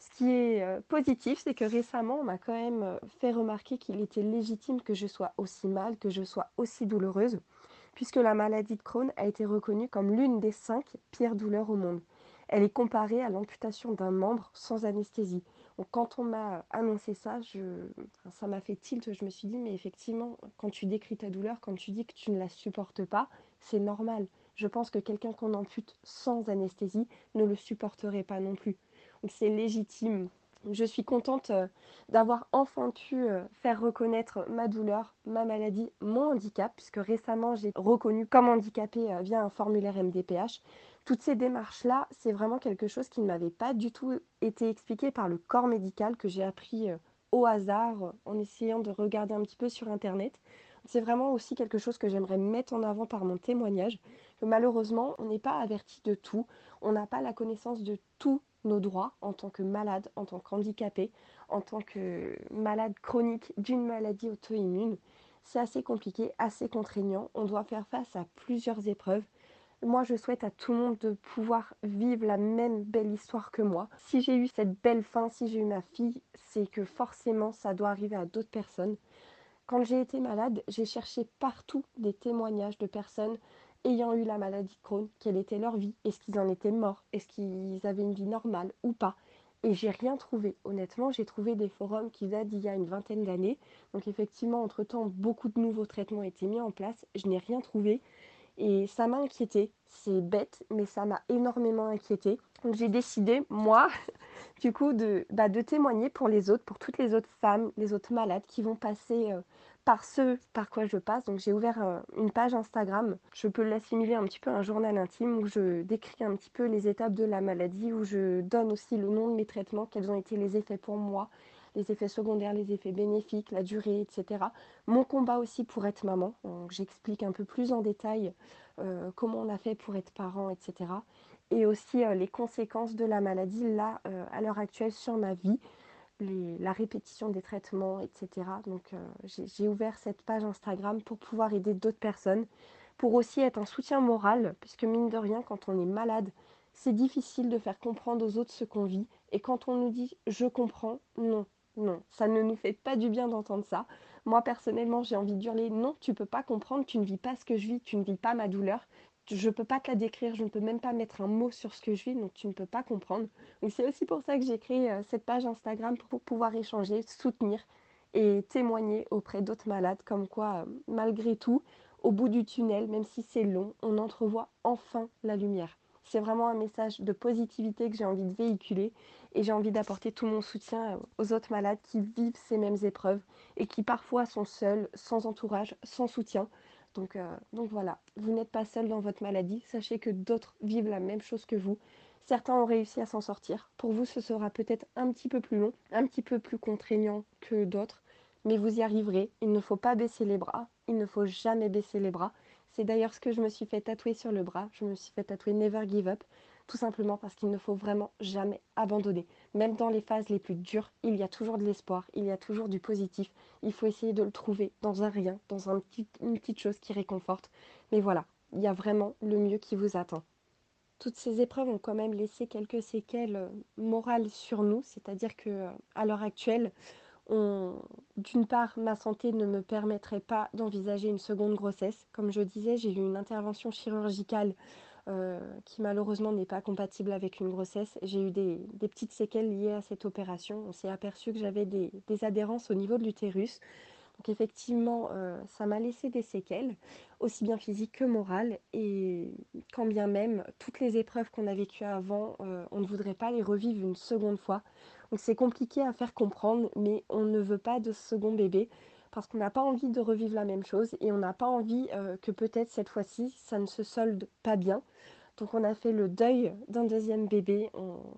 Ce qui est euh, positif, c'est que récemment, on m'a quand même euh, fait remarquer qu'il était légitime que je sois aussi mal, que je sois aussi douloureuse, puisque la maladie de Crohn a été reconnue comme l'une des cinq pires douleurs au monde. Elle est comparée à l'amputation d'un membre sans anesthésie. Quand on m'a annoncé ça, ça m'a fait tilt. Je me suis dit, mais effectivement, quand tu décris ta douleur, quand tu dis que tu ne la supportes pas, c'est normal. Je pense que quelqu'un qu'on ampute sans anesthésie ne le supporterait pas non plus. C'est légitime je suis contente euh, d'avoir enfin pu euh, faire reconnaître ma douleur, ma maladie, mon handicap, puisque récemment j'ai reconnu comme handicapé euh, via un formulaire MDPH. Toutes ces démarches-là, c'est vraiment quelque chose qui ne m'avait pas du tout été expliqué par le corps médical que j'ai appris au hasard en essayant de regarder un petit peu sur Internet. C'est vraiment aussi quelque chose que j'aimerais mettre en avant par mon témoignage. Que malheureusement, on n'est pas averti de tout, on n'a pas la connaissance de tout nos droits en tant que malade, en tant qu'handicapé, en tant que malade chronique d'une maladie auto-immune. C'est assez compliqué, assez contraignant. On doit faire face à plusieurs épreuves. Moi, je souhaite à tout le monde de pouvoir vivre la même belle histoire que moi. Si j'ai eu cette belle fin, si j'ai eu ma fille, c'est que forcément, ça doit arriver à d'autres personnes. Quand j'ai été malade, j'ai cherché partout des témoignages de personnes ayant eu la maladie de Crohn, quelle était leur vie, est-ce qu'ils en étaient morts, est-ce qu'ils avaient une vie normale ou pas? Et j'ai rien trouvé. Honnêtement, j'ai trouvé des forums qui datent d'il y a une vingtaine d'années. Donc effectivement, entre-temps, beaucoup de nouveaux traitements ont été mis en place. Je n'ai rien trouvé. Et ça m'a inquiété. C'est bête, mais ça m'a énormément inquiété. Donc j'ai décidé, moi, du coup, de, bah, de témoigner pour les autres, pour toutes les autres femmes, les autres malades qui vont passer euh, par ce par quoi je passe. Donc j'ai ouvert euh, une page Instagram. Je peux l'assimiler un petit peu à un journal intime où je décris un petit peu les étapes de la maladie, où je donne aussi le nom de mes traitements, quels ont été les effets pour moi, les effets secondaires, les effets bénéfiques, la durée, etc. Mon combat aussi pour être maman. J'explique un peu plus en détail euh, comment on a fait pour être parent, etc. Et aussi euh, les conséquences de la maladie là, à l'heure actuelle, sur ma vie la répétition des traitements, etc. Donc euh, j'ai ouvert cette page Instagram pour pouvoir aider d'autres personnes, pour aussi être un soutien moral, puisque mine de rien, quand on est malade, c'est difficile de faire comprendre aux autres ce qu'on vit. Et quand on nous dit je comprends, non, non, ça ne nous fait pas du bien d'entendre ça. Moi personnellement, j'ai envie de hurler non, tu peux pas comprendre, tu ne vis pas ce que je vis, tu ne vis pas ma douleur, je ne peux pas te la décrire, je ne peux même pas mettre un mot sur ce que je vis, donc tu ne peux pas comprendre. C'est aussi pour ça que j'ai créé euh, cette page Instagram pour pouvoir échanger, soutenir et témoigner auprès d'autres malades, comme quoi, euh, malgré tout, au bout du tunnel, même si c'est long, on entrevoit enfin la lumière. C'est vraiment un message de positivité que j'ai envie de véhiculer et j'ai envie d'apporter tout mon soutien euh, aux autres malades qui vivent ces mêmes épreuves et qui parfois sont seuls, sans entourage, sans soutien. Donc, euh, donc voilà, vous n'êtes pas seul dans votre maladie. Sachez que d'autres vivent la même chose que vous. Certains ont réussi à s'en sortir. Pour vous, ce sera peut-être un petit peu plus long, un petit peu plus contraignant que d'autres, mais vous y arriverez. Il ne faut pas baisser les bras. Il ne faut jamais baisser les bras. C'est d'ailleurs ce que je me suis fait tatouer sur le bras. Je me suis fait tatouer Never Give Up tout simplement parce qu'il ne faut vraiment jamais abandonner. Même dans les phases les plus dures, il y a toujours de l'espoir, il y a toujours du positif. Il faut essayer de le trouver dans un rien, dans une petite chose qui réconforte. Mais voilà, il y a vraiment le mieux qui vous attend. Toutes ces épreuves ont quand même laissé quelques séquelles euh, morales sur nous, c'est-à-dire que euh, à l'heure actuelle, d'une part, ma santé ne me permettrait pas d'envisager une seconde grossesse. Comme je disais, j'ai eu une intervention chirurgicale euh, qui malheureusement n'est pas compatible avec une grossesse. J'ai eu des, petites séquelles liées à cette opération. On s'est aperçu que j'avais des, adhérences au niveau de l'utérus. Donc effectivement, euh, ça m'a laissé des séquelles, aussi bien physiques que morales. Et quand bien même, toutes les épreuves qu'on a vécues avant, euh, on ne voudrait pas les revivre une seconde fois. Donc c'est compliqué à faire comprendre, mais on ne veut pas de second bébé parce qu'on n'a pas envie de revivre la même chose et on n'a pas envie euh, que peut-être cette fois-ci ça ne se solde pas bien. Donc on a fait le deuil d'un deuxième bébé.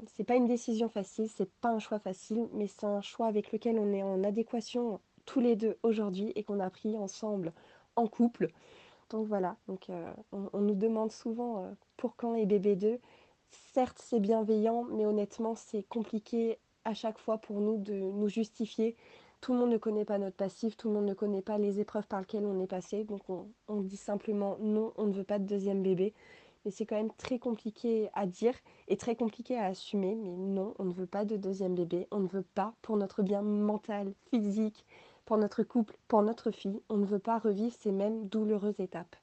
C'est pas une décision facile, c'est pas un choix facile, mais c'est un choix avec lequel on est en adéquation tous les deux aujourd'hui et qu'on a pris ensemble en couple. Donc voilà, euh, on, nous demande souvent euh, pour quand les bébés 2. Certes, c'est bienveillant, mais honnêtement, c'est compliqué à chaque fois pour nous de nous justifier tout le monde ne connaît pas notre passif, tout le monde ne connaît pas les épreuves par lesquelles on est passé. Donc on, dit simplement non, on ne veut pas de deuxième bébé. Mais c'est quand même très compliqué à dire et très compliqué à assumer. Mais non, on ne veut pas de deuxième bébé. On ne veut pas pour notre bien mental, physique, pour notre couple, pour notre fille. On ne veut pas revivre ces mêmes douloureuses étapes.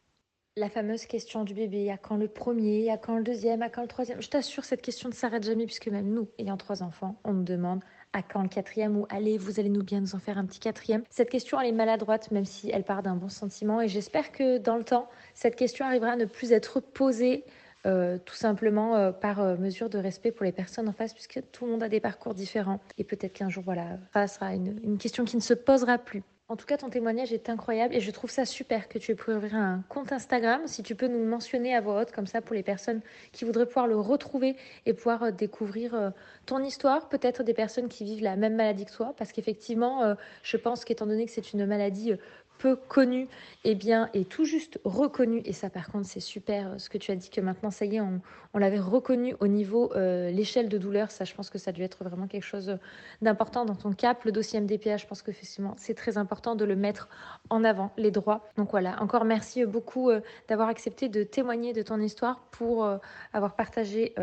La fameuse question du bébé, à quand le premier, à quand le deuxième, à quand le troisième? Je t'assure, cette question ne s'arrête jamais puisque même nous, ayant trois enfants, on nous demande à quand le quatrième ou allez, vous allez nous bien nous en faire un petit quatrième. Cette question, elle est maladroite, même si elle part d'un bon sentiment. Et j'espère que dans le temps, cette question arrivera à ne plus être posée euh, tout simplement euh, par euh, mesure de respect pour les personnes en face, puisque tout le monde a des parcours différents. Et peut-être qu'un jour, voilà, ça sera une, une question qui ne se posera plus. En tout cas, ton témoignage est incroyable et je trouve ça super que tu aies pu ouvrir un compte Instagram. Si tu peux nous mentionner à voix haute, comme ça, pour les personnes qui voudraient pouvoir le retrouver et pouvoir découvrir ton histoire, peut-être des personnes qui vivent la même maladie que toi, parce qu'effectivement, je pense qu'étant donné que c'est une maladie peu connu, et eh bien, est tout juste reconnu. Et ça, par contre, c'est super euh, ce que tu as dit que maintenant, ça y est, on, l'avait reconnu au niveau euh, l'échelle de douleur. Ça, je pense que ça a dû être vraiment quelque chose d'important dans ton cap. Le dossier MDPH, je pense que c'est très important de le mettre en avant, les droits. Donc voilà, encore merci beaucoup euh, d'avoir accepté de témoigner de ton histoire pour avoir partagé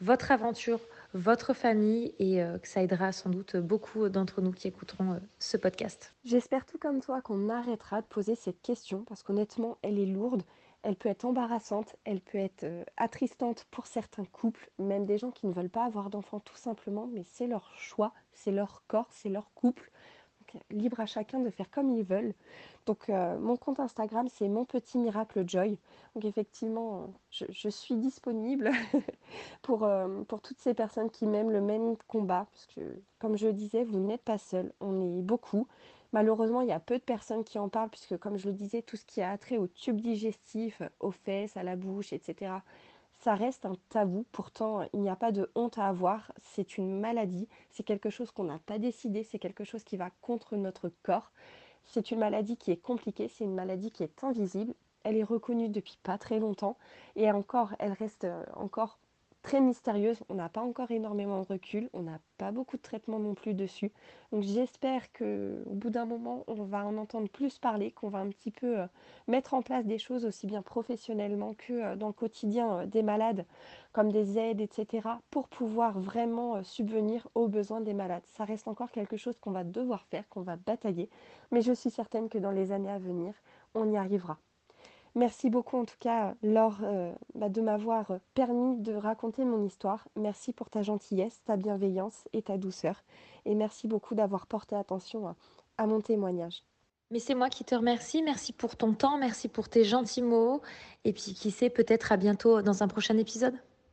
votre aventure, votre famille et euh, que ça aidera sans doute beaucoup d'entre nous qui écouteront euh, ce podcast. J'espère tout comme toi qu'on arrêtera de poser cette question parce qu'honnêtement, elle est lourde, elle peut être embarrassante, elle peut être euh, attristante pour certains couples, même des gens qui ne veulent pas avoir d'enfants tout simplement, mais c'est leur choix, c'est leur corps, c'est leur couple libre à chacun de faire comme ils veulent. Donc euh, mon compte Instagram, c'est mon petit miracle joy. Donc effectivement, je, suis disponible pour, euh, pour toutes ces personnes qui m'aiment le même combat. Parce que comme je le disais, vous n'êtes pas seul, on est beaucoup. Malheureusement, il y a peu de personnes qui en parlent, puisque comme je le disais, tout ce qui a trait au tube digestif, aux fesses, à la bouche, etc., ça reste un tabou. Pourtant, il n'y a pas de honte à avoir. C'est une maladie. C'est quelque chose qu'on n'a pas décidé. C'est quelque chose qui va contre notre corps. C'est une maladie qui est compliquée. C'est une maladie qui est invisible. Elle est reconnue depuis pas très longtemps. Et encore, elle reste encore très mystérieuse. On n'a pas encore énormément de recul, on n'a pas beaucoup de traitement non plus dessus. Donc j'espère que au bout d'un moment, on va en entendre plus parler, qu'on va un petit peu euh, mettre en place des choses aussi bien professionnellement que euh, dans le quotidien euh, des malades, comme des aides, etc., pour pouvoir vraiment subvenir aux besoins des malades. Ça reste encore quelque chose qu'on va devoir faire, qu'on va batailler, mais je suis certaine que dans les années à venir, on y arrivera. Merci beaucoup en tout cas, Laure, euh, bah, de m'avoir permis de raconter mon histoire. Merci pour ta gentillesse, ta bienveillance et ta douceur. Et merci beaucoup d'avoir porté attention à mon témoignage. Mais c'est moi qui te remercie. Merci pour ton temps, merci pour tes gentils mots. Et puis qui sait, peut-être à bientôt dans un prochain épisode.